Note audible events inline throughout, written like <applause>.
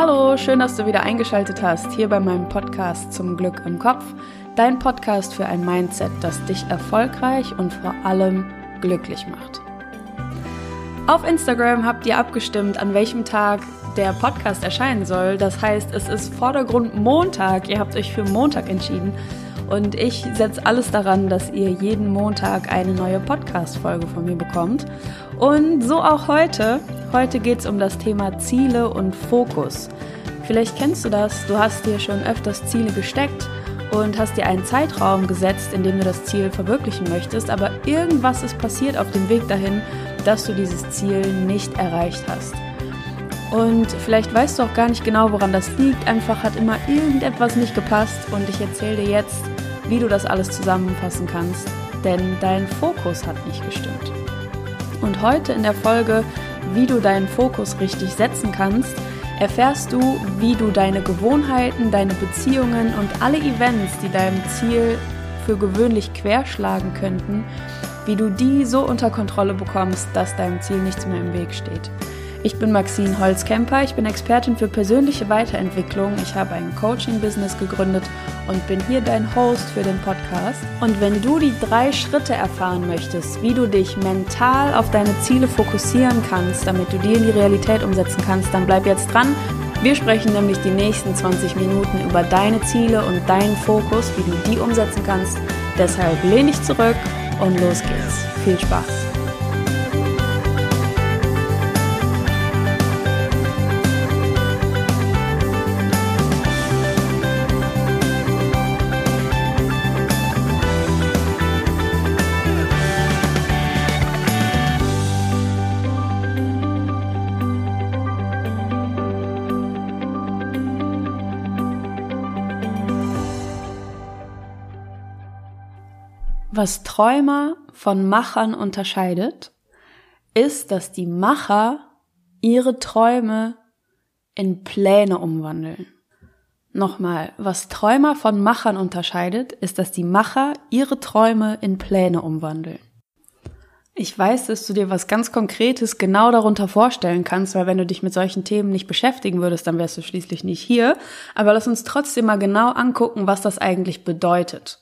Hallo, schön, dass du wieder eingeschaltet hast hier bei meinem Podcast zum Glück im Kopf. Dein Podcast für ein Mindset, das dich erfolgreich und vor allem glücklich macht. Auf Instagram habt ihr abgestimmt, an welchem Tag der Podcast erscheinen soll. Das heißt, es ist Vordergrund Montag. Ihr habt euch für Montag entschieden. Und ich setze alles daran, dass ihr jeden Montag eine neue Podcast-Folge von mir bekommt. Und so auch heute. Heute geht es um das Thema Ziele und Fokus. Vielleicht kennst du das, du hast dir schon öfters Ziele gesteckt und hast dir einen Zeitraum gesetzt, in dem du das Ziel verwirklichen möchtest, aber irgendwas ist passiert auf dem Weg dahin, dass du dieses Ziel nicht erreicht hast. Und vielleicht weißt du auch gar nicht genau, woran das liegt. Einfach hat immer irgendetwas nicht gepasst und ich erzähle dir jetzt, wie du das alles zusammenfassen kannst, denn dein Fokus hat nicht gestimmt. Und heute in der Folge, wie du deinen Fokus richtig setzen kannst, erfährst du, wie du deine Gewohnheiten, deine Beziehungen und alle Events, die deinem Ziel für gewöhnlich querschlagen könnten, wie du die so unter Kontrolle bekommst, dass deinem Ziel nichts mehr im Weg steht. Ich bin Maxine Holzkemper, ich bin Expertin für persönliche Weiterentwicklung. Ich habe ein Coaching-Business gegründet und bin hier dein Host für den Podcast. Und wenn du die drei Schritte erfahren möchtest, wie du dich mental auf deine Ziele fokussieren kannst, damit du die in die Realität umsetzen kannst, dann bleib jetzt dran. Wir sprechen nämlich die nächsten 20 Minuten über deine Ziele und deinen Fokus, wie du die umsetzen kannst. Deshalb lehn dich zurück und los geht's. Viel Spaß! Was Träumer von Machern unterscheidet, ist, dass die Macher ihre Träume in Pläne umwandeln. Nochmal, was Träumer von Machern unterscheidet, ist, dass die Macher ihre Träume in Pläne umwandeln. Ich weiß, dass du dir was ganz Konkretes genau darunter vorstellen kannst, weil wenn du dich mit solchen Themen nicht beschäftigen würdest, dann wärst du schließlich nicht hier. Aber lass uns trotzdem mal genau angucken, was das eigentlich bedeutet.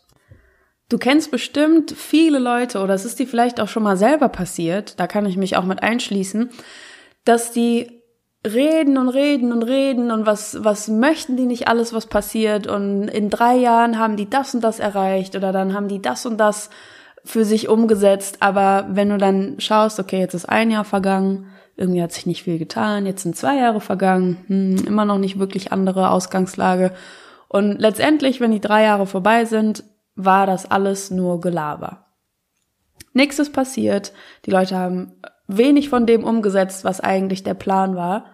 Du kennst bestimmt viele Leute oder es ist dir vielleicht auch schon mal selber passiert, da kann ich mich auch mit einschließen, dass die reden und reden und reden und was, was möchten die nicht alles, was passiert und in drei Jahren haben die das und das erreicht oder dann haben die das und das für sich umgesetzt, aber wenn du dann schaust, okay, jetzt ist ein Jahr vergangen, irgendwie hat sich nicht viel getan, jetzt sind zwei Jahre vergangen, hm, immer noch nicht wirklich andere Ausgangslage und letztendlich, wenn die drei Jahre vorbei sind, war das alles nur Gelaber. Nichts ist passiert, die Leute haben wenig von dem umgesetzt, was eigentlich der Plan war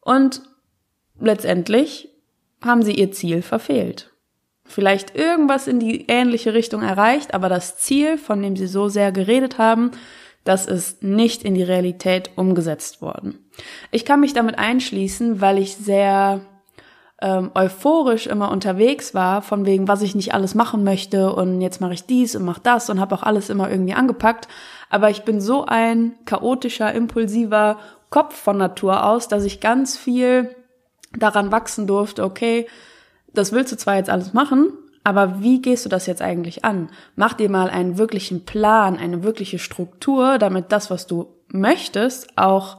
und letztendlich haben sie ihr Ziel verfehlt. Vielleicht irgendwas in die ähnliche Richtung erreicht, aber das Ziel, von dem sie so sehr geredet haben, das ist nicht in die Realität umgesetzt worden. Ich kann mich damit einschließen, weil ich sehr ähm, euphorisch immer unterwegs war, von wegen, was ich nicht alles machen möchte und jetzt mache ich dies und mache das und habe auch alles immer irgendwie angepackt. Aber ich bin so ein chaotischer, impulsiver Kopf von Natur aus, dass ich ganz viel daran wachsen durfte, okay, das willst du zwar jetzt alles machen, aber wie gehst du das jetzt eigentlich an? Mach dir mal einen wirklichen Plan, eine wirkliche Struktur, damit das, was du möchtest, auch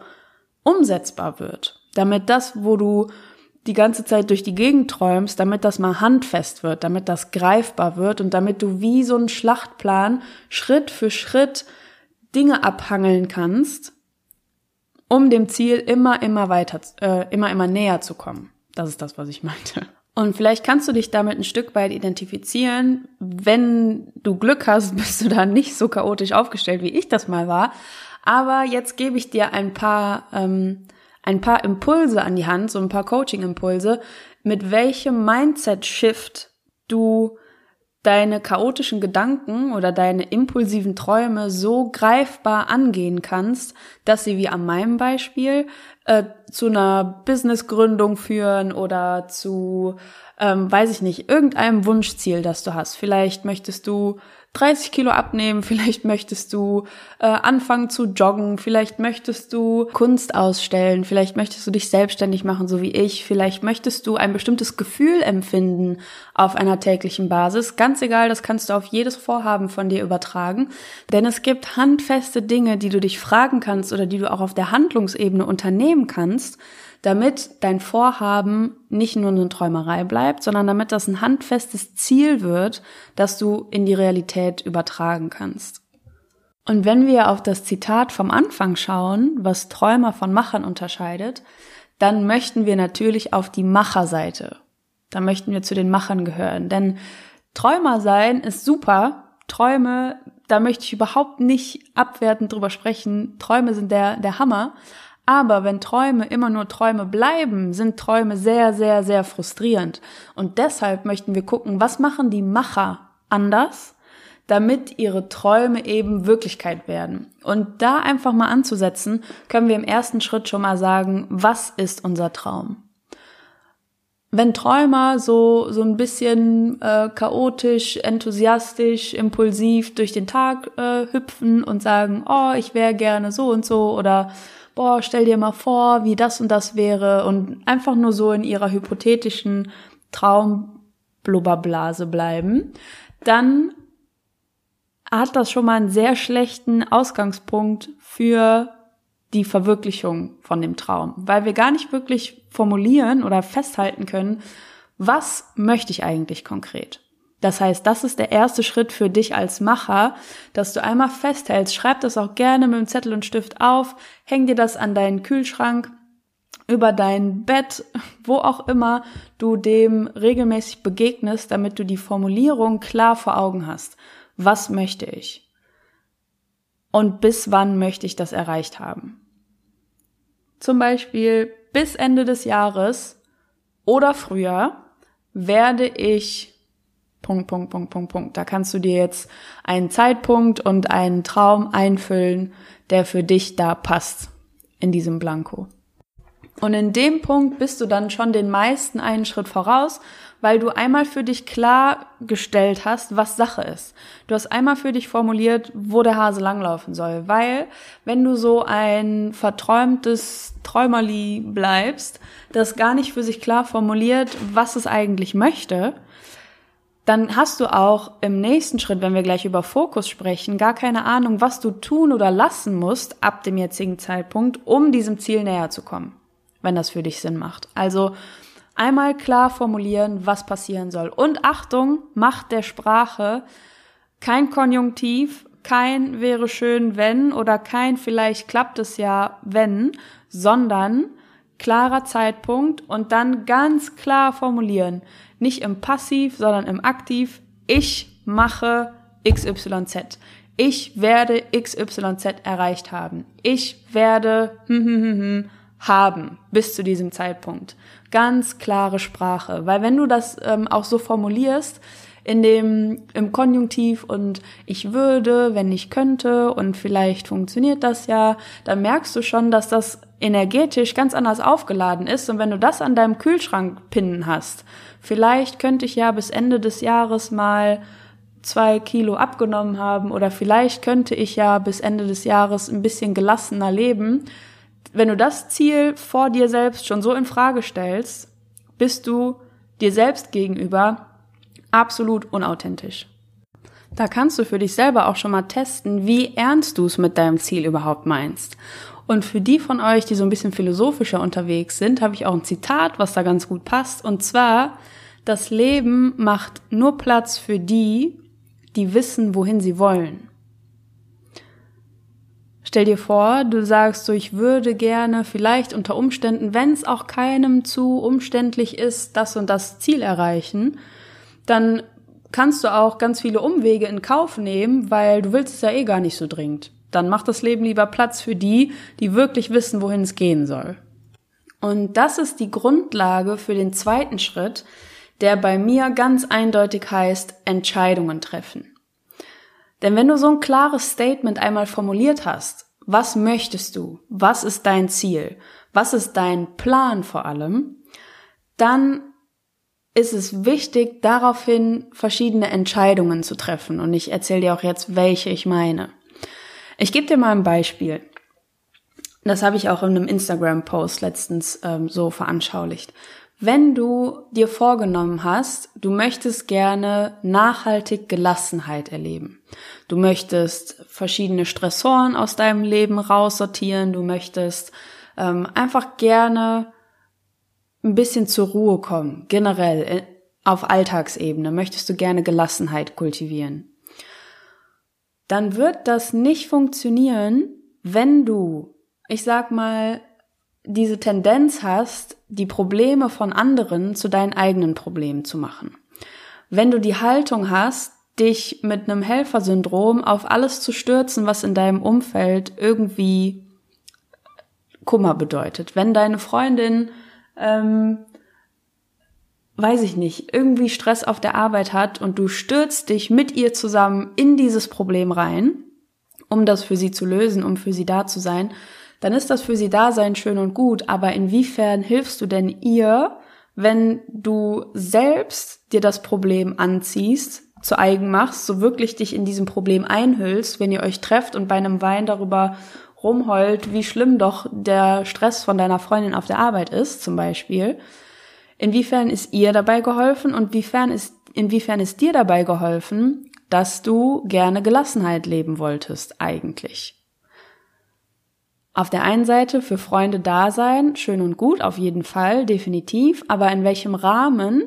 umsetzbar wird. Damit das, wo du die ganze Zeit durch die Gegend träumst, damit das mal handfest wird, damit das greifbar wird und damit du wie so ein Schlachtplan Schritt für Schritt Dinge abhangeln kannst, um dem Ziel immer, immer weiter, äh, immer, immer näher zu kommen. Das ist das, was ich meinte. Und vielleicht kannst du dich damit ein Stück weit identifizieren. Wenn du Glück hast, <laughs> bist du da nicht so chaotisch aufgestellt, wie ich das mal war. Aber jetzt gebe ich dir ein paar ähm, ein paar Impulse an die Hand, so ein paar Coaching-Impulse, mit welchem Mindset-Shift du deine chaotischen Gedanken oder deine impulsiven Träume so greifbar angehen kannst, dass sie wie an meinem Beispiel äh, zu einer Businessgründung führen oder zu, ähm, weiß ich nicht, irgendeinem Wunschziel, das du hast. Vielleicht möchtest du 30 Kilo abnehmen, vielleicht möchtest du äh, anfangen zu joggen, vielleicht möchtest du Kunst ausstellen, vielleicht möchtest du dich selbstständig machen, so wie ich, vielleicht möchtest du ein bestimmtes Gefühl empfinden auf einer täglichen Basis. Ganz egal, das kannst du auf jedes Vorhaben von dir übertragen, denn es gibt handfeste Dinge, die du dich fragen kannst oder die du auch auf der Handlungsebene unternehmen kannst, damit dein Vorhaben nicht nur eine Träumerei bleibt, sondern damit das ein handfestes Ziel wird, das du in die Realität übertragen kannst. Und wenn wir auf das Zitat vom Anfang schauen, was Träumer von Machern unterscheidet, dann möchten wir natürlich auf die Macherseite. Da möchten wir zu den Machern gehören. Denn Träumer sein ist super. Träume, da möchte ich überhaupt nicht abwertend drüber sprechen. Träume sind der, der Hammer. Aber wenn Träume immer nur Träume bleiben, sind Träume sehr, sehr, sehr frustrierend. Und deshalb möchten wir gucken, was machen die Macher anders, damit ihre Träume eben Wirklichkeit werden. Und da einfach mal anzusetzen, können wir im ersten Schritt schon mal sagen, was ist unser Traum? Wenn Träumer so, so ein bisschen äh, chaotisch, enthusiastisch, impulsiv durch den Tag äh, hüpfen und sagen, oh, ich wäre gerne so und so oder boah, stell dir mal vor, wie das und das wäre. Und einfach nur so in ihrer hypothetischen Traumblubberblase bleiben, dann hat das schon mal einen sehr schlechten Ausgangspunkt für die Verwirklichung von dem Traum, weil wir gar nicht wirklich formulieren oder festhalten können, was möchte ich eigentlich konkret. Das heißt, das ist der erste Schritt für dich als Macher, dass du einmal festhältst. Schreib das auch gerne mit dem Zettel und Stift auf, häng dir das an deinen Kühlschrank, über dein Bett, wo auch immer du dem regelmäßig begegnest, damit du die Formulierung klar vor Augen hast. Was möchte ich? Und bis wann möchte ich das erreicht haben? Zum Beispiel bis Ende des Jahres oder früher werde ich Punkt, Punkt, Punkt, Punkt, Punkt. Da kannst du dir jetzt einen Zeitpunkt und einen Traum einfüllen, der für dich da passt in diesem Blanko. Und in dem Punkt bist du dann schon den meisten einen Schritt voraus, weil du einmal für dich klargestellt hast, was Sache ist. Du hast einmal für dich formuliert, wo der Hase langlaufen soll, weil wenn du so ein verträumtes Träumerli bleibst, das gar nicht für sich klar formuliert, was es eigentlich möchte, dann hast du auch im nächsten Schritt, wenn wir gleich über Fokus sprechen, gar keine Ahnung, was du tun oder lassen musst ab dem jetzigen Zeitpunkt, um diesem Ziel näher zu kommen, wenn das für dich Sinn macht. Also einmal klar formulieren, was passieren soll. Und Achtung, Macht der Sprache, kein Konjunktiv, kein wäre schön, wenn oder kein vielleicht klappt es ja, wenn, sondern klarer Zeitpunkt und dann ganz klar formulieren nicht im Passiv, sondern im Aktiv. Ich mache XYZ. Ich werde XYZ erreicht haben. Ich werde hm, hm, hm, hm, haben bis zu diesem Zeitpunkt. Ganz klare Sprache. Weil wenn du das ähm, auch so formulierst, in dem, im Konjunktiv und ich würde, wenn ich könnte und vielleicht funktioniert das ja, dann merkst du schon, dass das energetisch ganz anders aufgeladen ist und wenn du das an deinem Kühlschrank pinnen hast, vielleicht könnte ich ja bis Ende des Jahres mal zwei Kilo abgenommen haben oder vielleicht könnte ich ja bis Ende des Jahres ein bisschen gelassener leben. Wenn du das Ziel vor dir selbst schon so in Frage stellst, bist du dir selbst gegenüber absolut unauthentisch. Da kannst du für dich selber auch schon mal testen, wie ernst du es mit deinem Ziel überhaupt meinst. Und für die von euch, die so ein bisschen philosophischer unterwegs sind, habe ich auch ein Zitat, was da ganz gut passt. Und zwar, das Leben macht nur Platz für die, die wissen, wohin sie wollen. Stell dir vor, du sagst so, ich würde gerne vielleicht unter Umständen, wenn es auch keinem zu umständlich ist, das und das Ziel erreichen dann kannst du auch ganz viele Umwege in Kauf nehmen, weil du willst es ja eh gar nicht so dringend. Dann macht das Leben lieber Platz für die, die wirklich wissen, wohin es gehen soll. Und das ist die Grundlage für den zweiten Schritt, der bei mir ganz eindeutig heißt Entscheidungen treffen. Denn wenn du so ein klares Statement einmal formuliert hast, was möchtest du? Was ist dein Ziel? Was ist dein Plan vor allem? Dann ist es wichtig, daraufhin verschiedene Entscheidungen zu treffen. Und ich erzähle dir auch jetzt, welche ich meine. Ich gebe dir mal ein Beispiel. Das habe ich auch in einem Instagram-Post letztens ähm, so veranschaulicht. Wenn du dir vorgenommen hast, du möchtest gerne nachhaltig Gelassenheit erleben. Du möchtest verschiedene Stressoren aus deinem Leben raussortieren. Du möchtest ähm, einfach gerne ein bisschen zur Ruhe kommen. Generell äh, auf Alltagsebene möchtest du gerne Gelassenheit kultivieren. Dann wird das nicht funktionieren, wenn du, ich sag mal, diese Tendenz hast, die Probleme von anderen zu deinen eigenen Problemen zu machen. Wenn du die Haltung hast, dich mit einem Helfersyndrom auf alles zu stürzen, was in deinem Umfeld irgendwie Kummer bedeutet. Wenn deine Freundin, ähm, weiß ich nicht, irgendwie Stress auf der Arbeit hat und du stürzt dich mit ihr zusammen in dieses Problem rein, um das für sie zu lösen, um für sie da zu sein, dann ist das für sie Dasein schön und gut, aber inwiefern hilfst du denn ihr, wenn du selbst dir das Problem anziehst, zu eigen machst, so wirklich dich in diesem Problem einhüllst, wenn ihr euch trefft und bei einem Wein darüber rumheult, wie schlimm doch der Stress von deiner Freundin auf der Arbeit ist, zum Beispiel. Inwiefern ist ihr dabei geholfen und inwiefern ist, inwiefern ist dir dabei geholfen, dass du gerne Gelassenheit leben wolltest, eigentlich? auf der einen Seite für Freunde da sein, schön und gut, auf jeden Fall, definitiv, aber in welchem Rahmen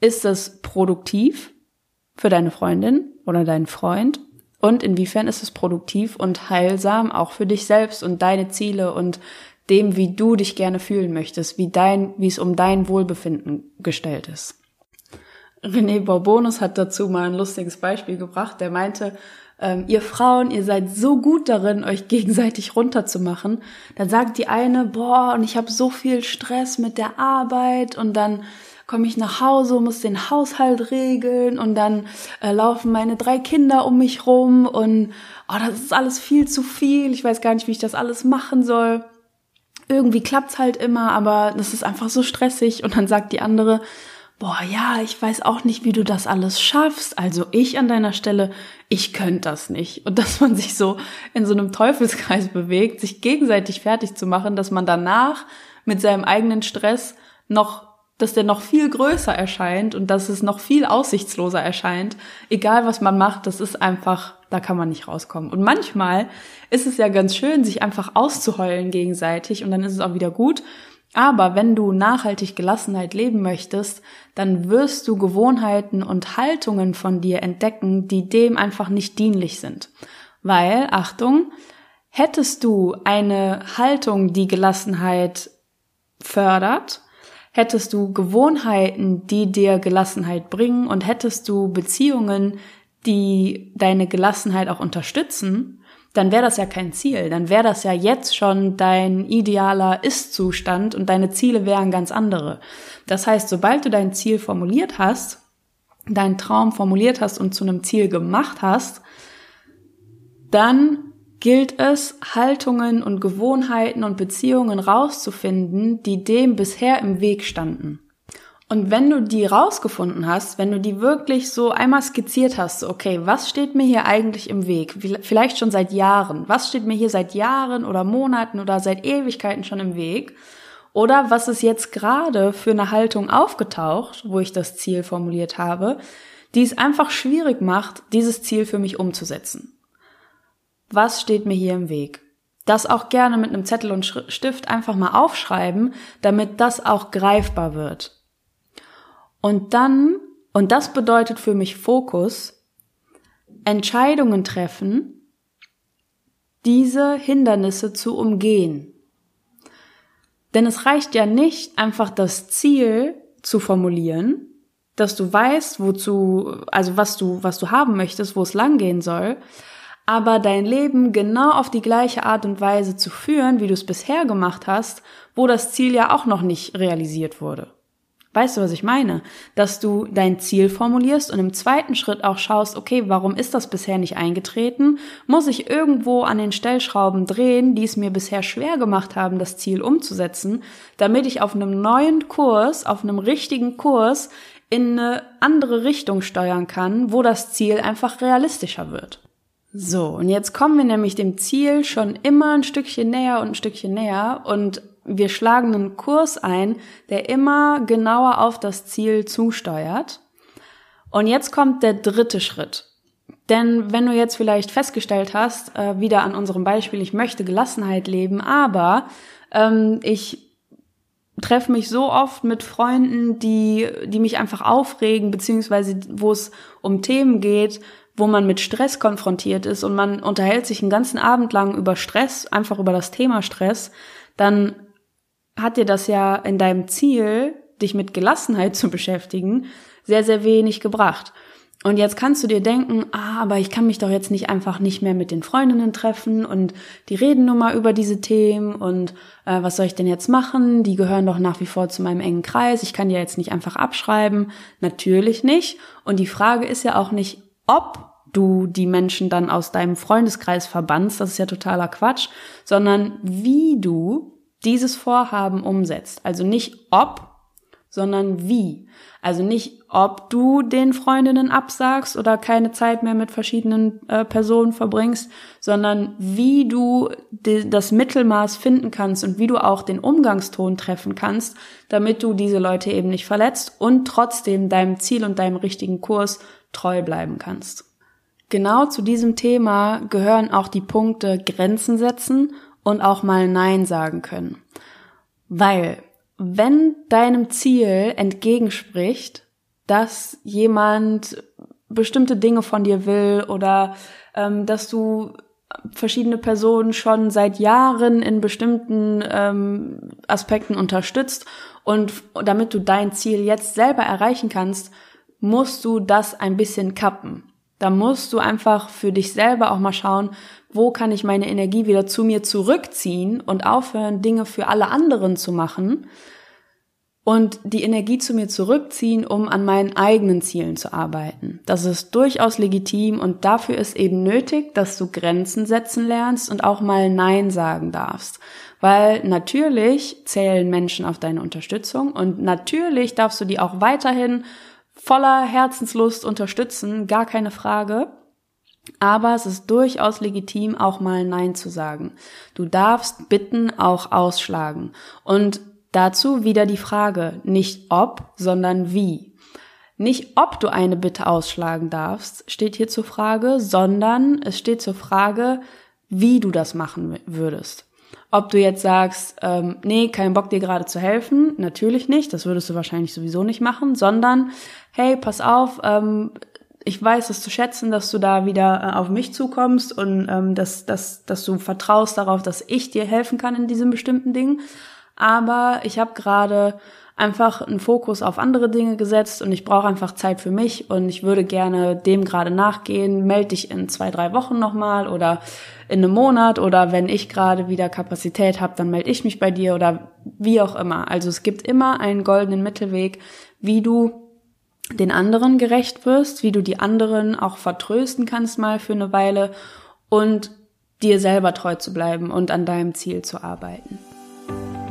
ist es produktiv für deine Freundin oder deinen Freund und inwiefern ist es produktiv und heilsam auch für dich selbst und deine Ziele und dem, wie du dich gerne fühlen möchtest, wie dein, wie es um dein Wohlbefinden gestellt ist. René Borbonus hat dazu mal ein lustiges Beispiel gebracht. Der meinte, ähm, ihr Frauen, ihr seid so gut darin, euch gegenseitig runterzumachen. Dann sagt die eine, boah, und ich habe so viel Stress mit der Arbeit und dann komme ich nach Hause, muss den Haushalt regeln und dann äh, laufen meine drei Kinder um mich rum und oh, das ist alles viel zu viel. Ich weiß gar nicht, wie ich das alles machen soll. Irgendwie klappt's halt immer, aber das ist einfach so stressig. Und dann sagt die andere, boah, ja, ich weiß auch nicht, wie du das alles schaffst. Also ich an deiner Stelle, ich könnte das nicht. Und dass man sich so in so einem Teufelskreis bewegt, sich gegenseitig fertig zu machen, dass man danach mit seinem eigenen Stress noch, dass der noch viel größer erscheint und dass es noch viel aussichtsloser erscheint. Egal was man macht, das ist einfach, da kann man nicht rauskommen. Und manchmal ist es ja ganz schön, sich einfach auszuheulen gegenseitig und dann ist es auch wieder gut. Aber wenn du nachhaltig Gelassenheit leben möchtest, dann wirst du Gewohnheiten und Haltungen von dir entdecken, die dem einfach nicht dienlich sind. Weil, Achtung, hättest du eine Haltung, die Gelassenheit fördert, hättest du Gewohnheiten, die dir Gelassenheit bringen und hättest du Beziehungen, die deine Gelassenheit auch unterstützen, dann wäre das ja kein Ziel. Dann wäre das ja jetzt schon dein idealer Ist-Zustand und deine Ziele wären ganz andere. Das heißt, sobald du dein Ziel formuliert hast, deinen Traum formuliert hast und zu einem Ziel gemacht hast, dann gilt es, Haltungen und Gewohnheiten und Beziehungen rauszufinden, die dem bisher im Weg standen. Und wenn du die rausgefunden hast, wenn du die wirklich so einmal skizziert hast, okay, was steht mir hier eigentlich im Weg? Vielleicht schon seit Jahren. Was steht mir hier seit Jahren oder Monaten oder seit Ewigkeiten schon im Weg? Oder was ist jetzt gerade für eine Haltung aufgetaucht, wo ich das Ziel formuliert habe, die es einfach schwierig macht, dieses Ziel für mich umzusetzen? Was steht mir hier im Weg? Das auch gerne mit einem Zettel und Stift einfach mal aufschreiben, damit das auch greifbar wird. Und dann, und das bedeutet für mich Fokus, Entscheidungen treffen, diese Hindernisse zu umgehen. Denn es reicht ja nicht, einfach das Ziel zu formulieren, dass du weißt, wozu, also was du, was du haben möchtest, wo es langgehen soll, aber dein Leben genau auf die gleiche Art und Weise zu führen, wie du es bisher gemacht hast, wo das Ziel ja auch noch nicht realisiert wurde. Weißt du, was ich meine? Dass du dein Ziel formulierst und im zweiten Schritt auch schaust, okay, warum ist das bisher nicht eingetreten? Muss ich irgendwo an den Stellschrauben drehen, die es mir bisher schwer gemacht haben, das Ziel umzusetzen, damit ich auf einem neuen Kurs, auf einem richtigen Kurs in eine andere Richtung steuern kann, wo das Ziel einfach realistischer wird. So, und jetzt kommen wir nämlich dem Ziel schon immer ein Stückchen näher und ein Stückchen näher und wir schlagen einen Kurs ein, der immer genauer auf das Ziel zusteuert. Und jetzt kommt der dritte Schritt. Denn wenn du jetzt vielleicht festgestellt hast, äh, wieder an unserem Beispiel, ich möchte Gelassenheit leben, aber ähm, ich treffe mich so oft mit Freunden, die, die mich einfach aufregen, beziehungsweise wo es um Themen geht, wo man mit Stress konfrontiert ist und man unterhält sich einen ganzen Abend lang über Stress, einfach über das Thema Stress, dann hat dir das ja in deinem Ziel, dich mit Gelassenheit <laughs> zu beschäftigen, sehr, sehr wenig gebracht. Und jetzt kannst du dir denken, ah, aber ich kann mich doch jetzt nicht einfach nicht mehr mit den Freundinnen treffen und die reden nun mal über diese Themen und äh, was soll ich denn jetzt machen? Die gehören doch nach wie vor zu meinem engen Kreis. Ich kann die jetzt nicht einfach abschreiben. Natürlich nicht. Und die Frage ist ja auch nicht, ob du die Menschen dann aus deinem Freundeskreis verbannst, das ist ja totaler Quatsch, sondern wie du dieses Vorhaben umsetzt. Also nicht ob, sondern wie. Also nicht, ob du den Freundinnen absagst oder keine Zeit mehr mit verschiedenen äh, Personen verbringst, sondern wie du das Mittelmaß finden kannst und wie du auch den Umgangston treffen kannst, damit du diese Leute eben nicht verletzt und trotzdem deinem Ziel und deinem richtigen Kurs treu bleiben kannst. Genau zu diesem Thema gehören auch die Punkte Grenzen setzen und auch mal Nein sagen können. Weil, wenn deinem Ziel entgegenspricht, dass jemand bestimmte Dinge von dir will oder ähm, dass du verschiedene Personen schon seit Jahren in bestimmten ähm, Aspekten unterstützt und damit du dein Ziel jetzt selber erreichen kannst, musst du das ein bisschen kappen. Da musst du einfach für dich selber auch mal schauen, wo kann ich meine Energie wieder zu mir zurückziehen und aufhören, Dinge für alle anderen zu machen und die Energie zu mir zurückziehen, um an meinen eigenen Zielen zu arbeiten. Das ist durchaus legitim und dafür ist eben nötig, dass du Grenzen setzen lernst und auch mal Nein sagen darfst. Weil natürlich zählen Menschen auf deine Unterstützung und natürlich darfst du die auch weiterhin voller Herzenslust unterstützen, gar keine Frage. Aber es ist durchaus legitim, auch mal Nein zu sagen. Du darfst Bitten auch ausschlagen. Und dazu wieder die Frage, nicht ob, sondern wie. Nicht ob du eine Bitte ausschlagen darfst, steht hier zur Frage, sondern es steht zur Frage, wie du das machen würdest. Ob du jetzt sagst, ähm, nee, kein Bock dir gerade zu helfen, natürlich nicht, das würdest du wahrscheinlich sowieso nicht machen, sondern hey, pass auf, ähm, ich weiß es zu schätzen, dass du da wieder äh, auf mich zukommst und ähm, dass, dass, dass du vertraust darauf, dass ich dir helfen kann in diesem bestimmten Ding. Aber ich habe gerade einfach einen Fokus auf andere Dinge gesetzt und ich brauche einfach Zeit für mich und ich würde gerne dem gerade nachgehen. Meld dich in zwei, drei Wochen nochmal oder in einem Monat oder wenn ich gerade wieder Kapazität habe, dann melde ich mich bei dir oder wie auch immer. Also es gibt immer einen goldenen Mittelweg, wie du den anderen gerecht wirst, wie du die anderen auch vertrösten kannst mal für eine Weile und dir selber treu zu bleiben und an deinem Ziel zu arbeiten.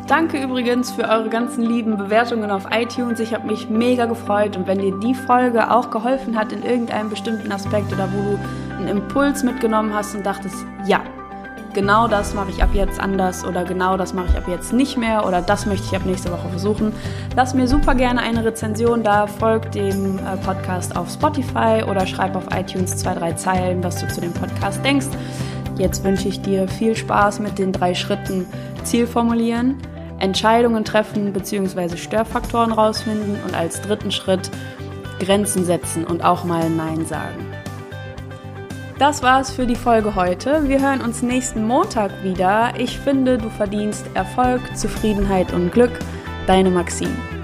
Danke übrigens für eure ganzen lieben Bewertungen auf iTunes. Ich habe mich mega gefreut und wenn dir die Folge auch geholfen hat in irgendeinem bestimmten Aspekt oder wo du einen Impuls mitgenommen hast und dachtest, ja, genau das mache ich ab jetzt anders oder genau das mache ich ab jetzt nicht mehr oder das möchte ich ab nächste Woche versuchen. Lass mir super gerne eine Rezension da, folg dem äh, Podcast auf Spotify oder schreib auf iTunes zwei, drei Zeilen, was du zu dem Podcast denkst. Jetzt wünsche ich dir viel Spaß mit den drei Schritten Ziel formulieren, Entscheidungen treffen bzw. Störfaktoren rausfinden und als dritten Schritt Grenzen setzen und auch mal Nein sagen. Das war's für die Folge heute. Wir hören uns nächsten Montag wieder. Ich finde, du verdienst Erfolg, Zufriedenheit und Glück. Deine Maxine.